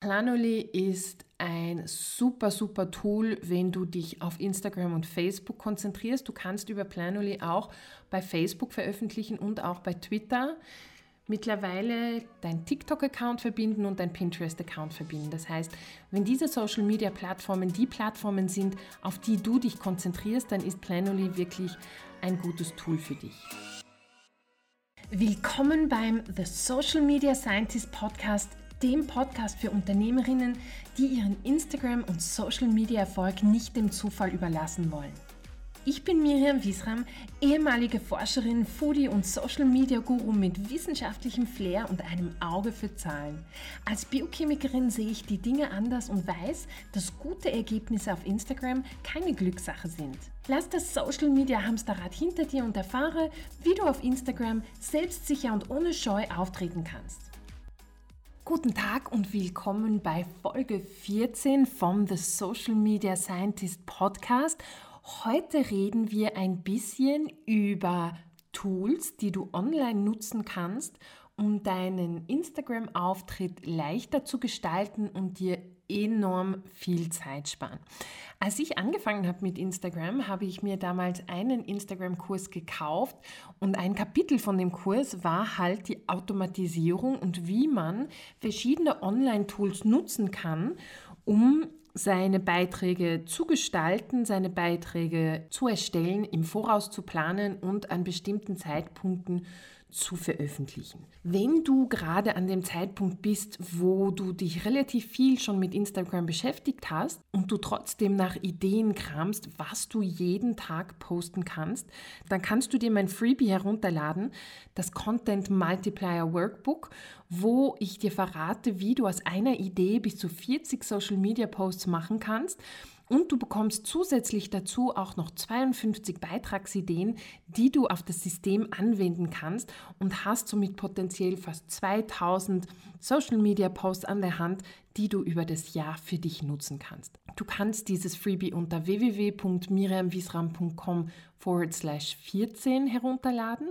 Planoly ist ein super, super Tool, wenn du dich auf Instagram und Facebook konzentrierst. Du kannst über Planoly auch bei Facebook veröffentlichen und auch bei Twitter mittlerweile dein TikTok-Account verbinden und dein Pinterest-Account verbinden. Das heißt, wenn diese Social-Media-Plattformen die Plattformen sind, auf die du dich konzentrierst, dann ist Planoly wirklich ein gutes Tool für dich. Willkommen beim The Social Media Scientist Podcast dem Podcast für Unternehmerinnen, die ihren Instagram- und Social-Media-Erfolg nicht dem Zufall überlassen wollen. Ich bin Miriam Wiesram, ehemalige Forscherin, Foodie und Social Media Guru mit wissenschaftlichem Flair und einem Auge für Zahlen. Als Biochemikerin sehe ich die Dinge anders und weiß, dass gute Ergebnisse auf Instagram keine Glückssache sind. Lass das Social Media Hamsterrad hinter dir und erfahre, wie du auf Instagram selbstsicher und ohne Scheu auftreten kannst. Guten Tag und willkommen bei Folge 14 vom The Social Media Scientist Podcast. Heute reden wir ein bisschen über Tools, die du online nutzen kannst, um deinen Instagram-Auftritt leichter zu gestalten und dir enorm viel Zeit sparen. Als ich angefangen habe mit Instagram, habe ich mir damals einen Instagram-Kurs gekauft und ein Kapitel von dem Kurs war halt die Automatisierung und wie man verschiedene Online-Tools nutzen kann, um seine Beiträge zu gestalten, seine Beiträge zu erstellen, im Voraus zu planen und an bestimmten Zeitpunkten zu veröffentlichen. Wenn du gerade an dem Zeitpunkt bist, wo du dich relativ viel schon mit Instagram beschäftigt hast und du trotzdem nach Ideen kramst, was du jeden Tag posten kannst, dann kannst du dir mein Freebie herunterladen, das Content Multiplier Workbook, wo ich dir verrate, wie du aus einer Idee bis zu 40 Social Media Posts machen kannst und du bekommst zusätzlich dazu auch noch 52 Beitragsideen, die du auf das System anwenden kannst und hast somit potenziell fast 2000 Social Media Posts an der Hand, die du über das Jahr für dich nutzen kannst. Du kannst dieses Freebie unter www.miriamwiesram.com forward slash 14 herunterladen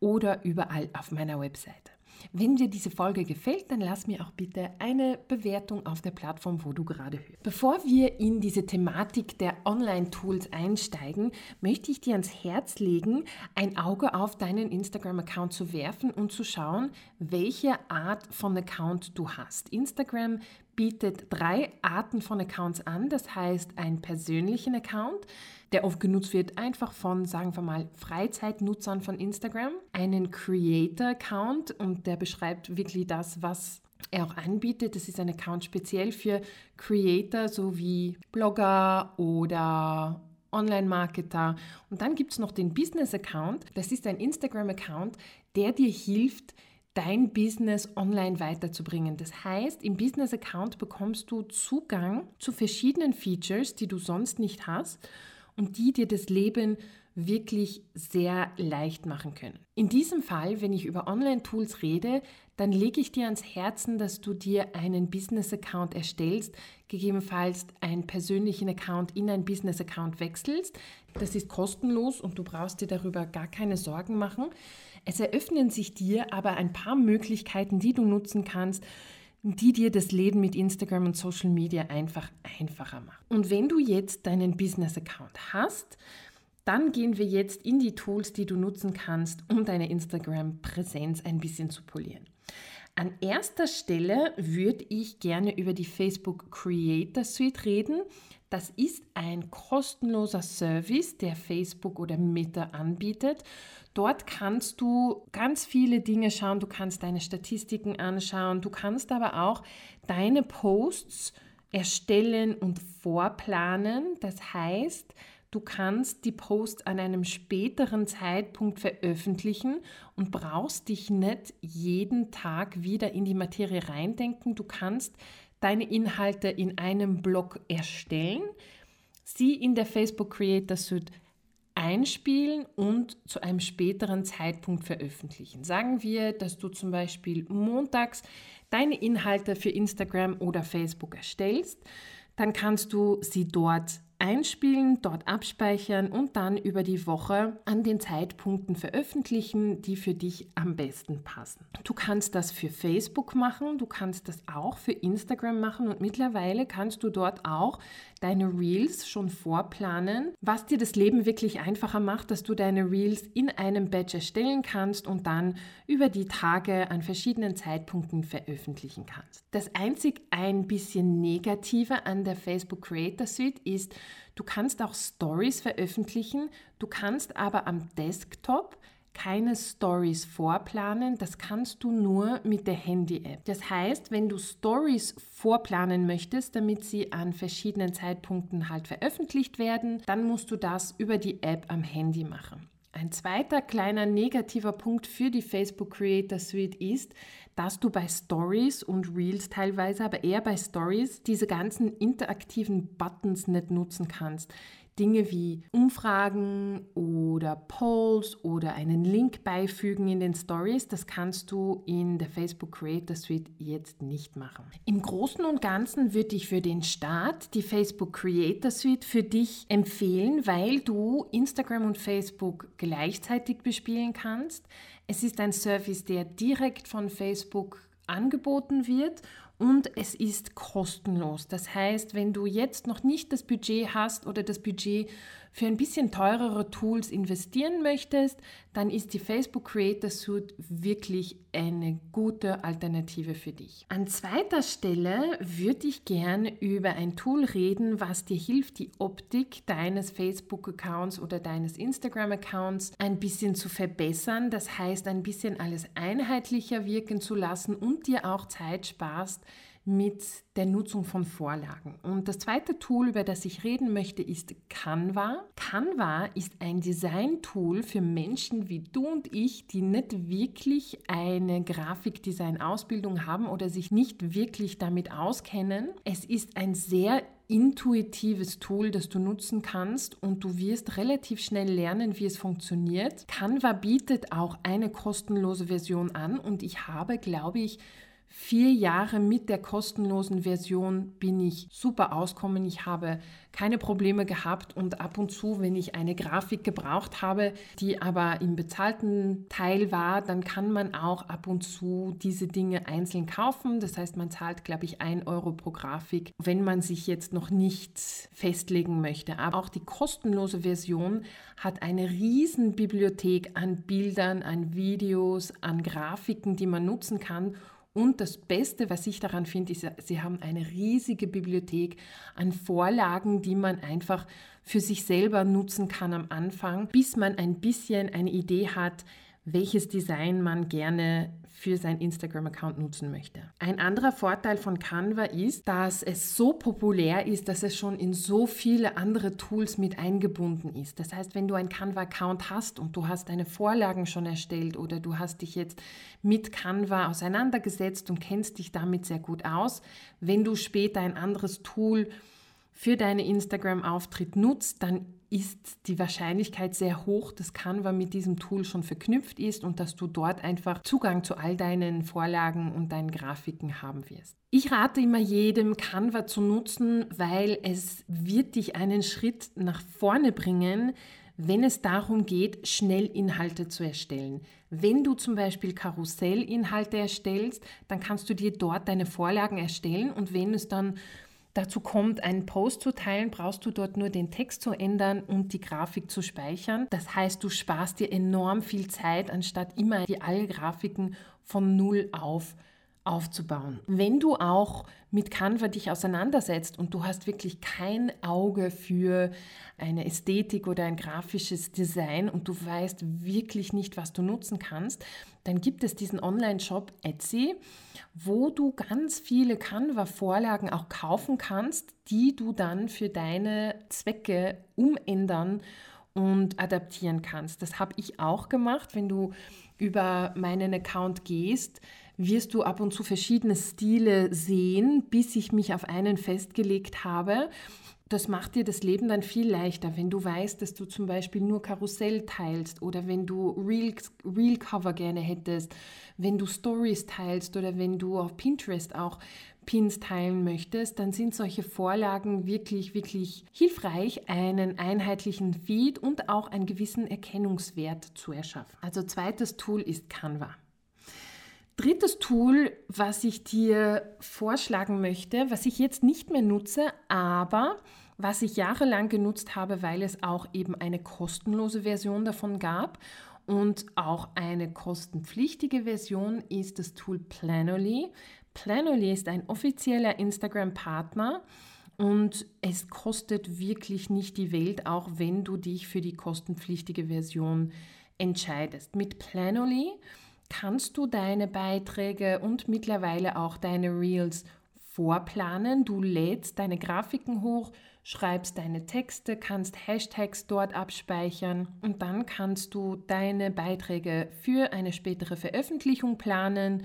oder überall auf meiner Webseite. Wenn dir diese Folge gefällt, dann lass mir auch bitte eine Bewertung auf der Plattform, wo du gerade hörst. Bevor wir in diese Thematik der Online-Tools einsteigen, möchte ich dir ans Herz legen, ein Auge auf deinen Instagram-Account zu werfen und zu schauen, welche Art von Account du hast. Instagram bietet drei Arten von Accounts an. Das heißt, einen persönlichen Account, der oft genutzt wird, einfach von, sagen wir mal, Freizeitnutzern von Instagram. Einen Creator-Account und der beschreibt wirklich das, was er auch anbietet. Das ist ein Account speziell für Creator sowie Blogger oder Online-Marketer. Und dann gibt es noch den Business-Account. Das ist ein Instagram-Account, der dir hilft, dein Business online weiterzubringen. Das heißt, im Business Account bekommst du Zugang zu verschiedenen Features, die du sonst nicht hast und die dir das Leben wirklich sehr leicht machen können. In diesem Fall, wenn ich über Online-Tools rede, dann lege ich dir ans Herzen, dass du dir einen Business-Account erstellst, gegebenenfalls einen persönlichen Account in einen Business-Account wechselst. Das ist kostenlos und du brauchst dir darüber gar keine Sorgen machen. Es eröffnen sich dir aber ein paar Möglichkeiten, die du nutzen kannst, die dir das Leben mit Instagram und Social Media einfach einfacher machen. Und wenn du jetzt deinen Business-Account hast, dann gehen wir jetzt in die Tools, die du nutzen kannst, um deine Instagram-Präsenz ein bisschen zu polieren. An erster Stelle würde ich gerne über die Facebook Creator Suite reden. Das ist ein kostenloser Service, der Facebook oder Meta anbietet. Dort kannst du ganz viele Dinge schauen. Du kannst deine Statistiken anschauen. Du kannst aber auch deine Posts erstellen und vorplanen. Das heißt, Du kannst die Post an einem späteren Zeitpunkt veröffentlichen und brauchst dich nicht jeden Tag wieder in die Materie reindenken. Du kannst deine Inhalte in einem Blog erstellen, sie in der Facebook Creator Suite einspielen und zu einem späteren Zeitpunkt veröffentlichen. Sagen wir, dass du zum Beispiel montags deine Inhalte für Instagram oder Facebook erstellst, dann kannst du sie dort einspielen, dort abspeichern und dann über die Woche an den Zeitpunkten veröffentlichen, die für dich am besten passen. Du kannst das für Facebook machen, du kannst das auch für Instagram machen und mittlerweile kannst du dort auch deine Reels schon vorplanen, was dir das Leben wirklich einfacher macht, dass du deine Reels in einem Batch erstellen kannst und dann über die Tage an verschiedenen Zeitpunkten veröffentlichen kannst. Das einzig ein bisschen Negative an der Facebook Creator Suite ist, du kannst auch Stories veröffentlichen, du kannst aber am Desktop keine Stories vorplanen, das kannst du nur mit der Handy-App. Das heißt, wenn du Stories vorplanen möchtest, damit sie an verschiedenen Zeitpunkten halt veröffentlicht werden, dann musst du das über die App am Handy machen. Ein zweiter kleiner negativer Punkt für die Facebook Creator Suite ist, dass du bei Stories und Reels teilweise, aber eher bei Stories, diese ganzen interaktiven Buttons nicht nutzen kannst. Dinge wie Umfragen oder Polls oder einen Link beifügen in den Stories, das kannst du in der Facebook Creator Suite jetzt nicht machen. Im Großen und Ganzen würde ich für den Start die Facebook Creator Suite für dich empfehlen, weil du Instagram und Facebook gleichzeitig bespielen kannst. Es ist ein Service, der direkt von Facebook angeboten wird und es ist kostenlos. Das heißt, wenn du jetzt noch nicht das Budget hast oder das Budget für ein bisschen teurere Tools investieren möchtest, dann ist die Facebook Creator Suite wirklich eine gute Alternative für dich. An zweiter Stelle würde ich gerne über ein Tool reden, was dir hilft, die Optik deines Facebook-Accounts oder deines Instagram-Accounts ein bisschen zu verbessern. Das heißt, ein bisschen alles einheitlicher wirken zu lassen und dir auch Zeit sparst, mit der Nutzung von Vorlagen. Und das zweite Tool, über das ich reden möchte, ist Canva. Canva ist ein Design-Tool für Menschen wie du und ich, die nicht wirklich eine Grafikdesign-Ausbildung haben oder sich nicht wirklich damit auskennen. Es ist ein sehr intuitives Tool, das du nutzen kannst und du wirst relativ schnell lernen, wie es funktioniert. Canva bietet auch eine kostenlose Version an und ich habe, glaube ich, vier Jahre mit der kostenlosen Version bin ich super auskommen. Ich habe keine Probleme gehabt und ab und zu, wenn ich eine Grafik gebraucht habe, die aber im bezahlten Teil war, dann kann man auch ab und zu diese Dinge einzeln kaufen. Das heißt, man zahlt, glaube ich, ein Euro pro Grafik, wenn man sich jetzt noch nicht festlegen möchte. Aber auch die kostenlose Version hat eine riesen Bibliothek an Bildern, an Videos, an Grafiken, die man nutzen kann und das Beste, was ich daran finde, ist, sie haben eine riesige Bibliothek an Vorlagen, die man einfach für sich selber nutzen kann am Anfang, bis man ein bisschen eine Idee hat, welches Design man gerne für sein Instagram-Account nutzen möchte. Ein anderer Vorteil von Canva ist, dass es so populär ist, dass es schon in so viele andere Tools mit eingebunden ist. Das heißt, wenn du einen Canva-Account hast und du hast deine Vorlagen schon erstellt oder du hast dich jetzt mit Canva auseinandergesetzt und kennst dich damit sehr gut aus, wenn du später ein anderes Tool für deine Instagram-Auftritt nutzt, dann ist die Wahrscheinlichkeit sehr hoch, dass Canva mit diesem Tool schon verknüpft ist und dass du dort einfach Zugang zu all deinen Vorlagen und deinen Grafiken haben wirst. Ich rate immer jedem, Canva zu nutzen, weil es wird dich einen Schritt nach vorne bringen, wenn es darum geht, schnell Inhalte zu erstellen. Wenn du zum Beispiel Karussellinhalte erstellst, dann kannst du dir dort deine Vorlagen erstellen und wenn es dann dazu kommt, einen Post zu teilen, brauchst du dort nur den Text zu ändern und die Grafik zu speichern. Das heißt, du sparst dir enorm viel Zeit, anstatt immer die alle Grafiken von Null auf aufzubauen. Wenn du auch mit Canva dich auseinandersetzt und du hast wirklich kein Auge für eine Ästhetik oder ein grafisches Design und du weißt wirklich nicht, was du nutzen kannst, dann gibt es diesen Online-Shop Etsy, wo du ganz viele Canva-Vorlagen auch kaufen kannst, die du dann für deine Zwecke umändern und adaptieren kannst. Das habe ich auch gemacht, wenn du über meinen Account gehst wirst du ab und zu verschiedene Stile sehen, bis ich mich auf einen festgelegt habe. Das macht dir das Leben dann viel leichter, wenn du weißt, dass du zum Beispiel nur Karussell teilst oder wenn du Real, Real Cover gerne hättest, wenn du Stories teilst oder wenn du auf Pinterest auch Pins teilen möchtest, dann sind solche Vorlagen wirklich, wirklich hilfreich, einen einheitlichen Feed und auch einen gewissen Erkennungswert zu erschaffen. Also zweites Tool ist Canva. Drittes Tool, was ich dir vorschlagen möchte, was ich jetzt nicht mehr nutze, aber was ich jahrelang genutzt habe, weil es auch eben eine kostenlose Version davon gab und auch eine kostenpflichtige Version ist das Tool Planoly. Planoly ist ein offizieller Instagram-Partner und es kostet wirklich nicht die Welt, auch wenn du dich für die kostenpflichtige Version entscheidest. Mit Planoly kannst du deine Beiträge und mittlerweile auch deine Reels vorplanen. Du lädst deine Grafiken hoch, schreibst deine Texte, kannst Hashtags dort abspeichern und dann kannst du deine Beiträge für eine spätere Veröffentlichung planen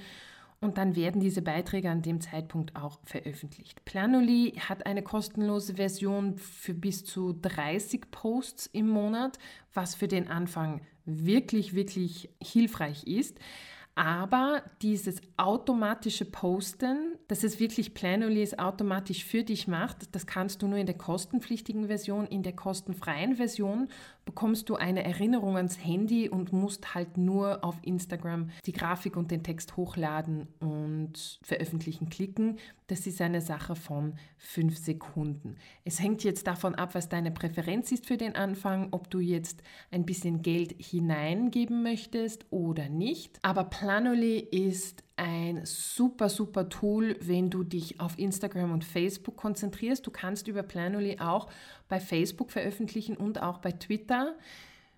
und dann werden diese Beiträge an dem Zeitpunkt auch veröffentlicht. Planoly hat eine kostenlose Version für bis zu 30 Posts im Monat, was für den Anfang wirklich, wirklich hilfreich ist. Aber dieses automatische Posten, dass es wirklich Planoly es automatisch für dich macht, das kannst du nur in der kostenpflichtigen Version. In der kostenfreien Version bekommst du eine Erinnerung ans Handy und musst halt nur auf Instagram die Grafik und den Text hochladen und veröffentlichen klicken. Das ist eine Sache von fünf Sekunden. Es hängt jetzt davon ab, was deine Präferenz ist für den Anfang, ob du jetzt ein bisschen Geld hineingeben möchtest oder nicht. Aber Planoly ist ein super, super Tool, wenn du dich auf Instagram und Facebook konzentrierst. Du kannst über Planoly auch bei Facebook veröffentlichen und auch bei Twitter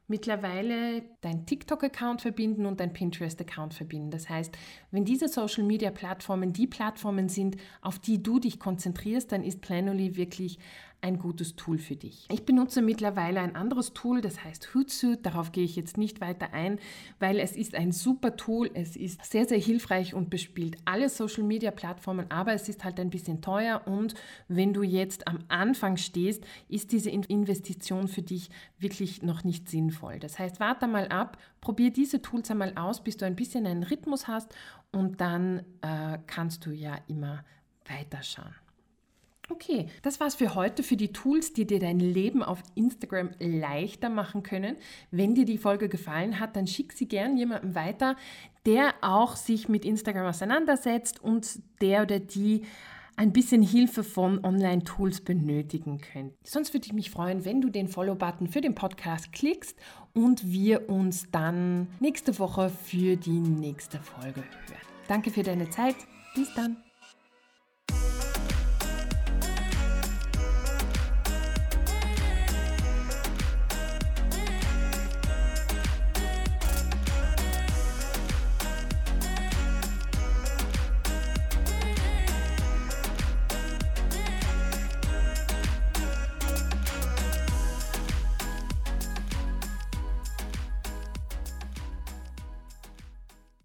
mittlerweile dein TikTok-Account verbinden und dein Pinterest-Account verbinden. Das heißt, wenn diese Social-Media-Plattformen die Plattformen sind, auf die du dich konzentrierst, dann ist Planoly wirklich ein gutes Tool für dich. Ich benutze mittlerweile ein anderes Tool, das heißt Hootsuite. Darauf gehe ich jetzt nicht weiter ein, weil es ist ein super Tool. Es ist sehr, sehr hilfreich und bespielt alle Social-Media-Plattformen, aber es ist halt ein bisschen teuer und wenn du jetzt am Anfang stehst, ist diese Investition für dich wirklich noch nicht sinnvoll. Das heißt, warte mal ab, probier diese Tools einmal aus, bis du ein bisschen einen Rhythmus hast und dann äh, kannst du ja immer weiterschauen. Okay, das war's für heute für die Tools, die dir dein Leben auf Instagram leichter machen können. Wenn dir die Folge gefallen hat, dann schick sie gern jemandem weiter, der auch sich mit Instagram auseinandersetzt und der oder die ein bisschen Hilfe von Online-Tools benötigen könnte. Sonst würde ich mich freuen, wenn du den Follow-Button für den Podcast klickst und wir uns dann nächste Woche für die nächste Folge hören. Danke für deine Zeit. Bis dann.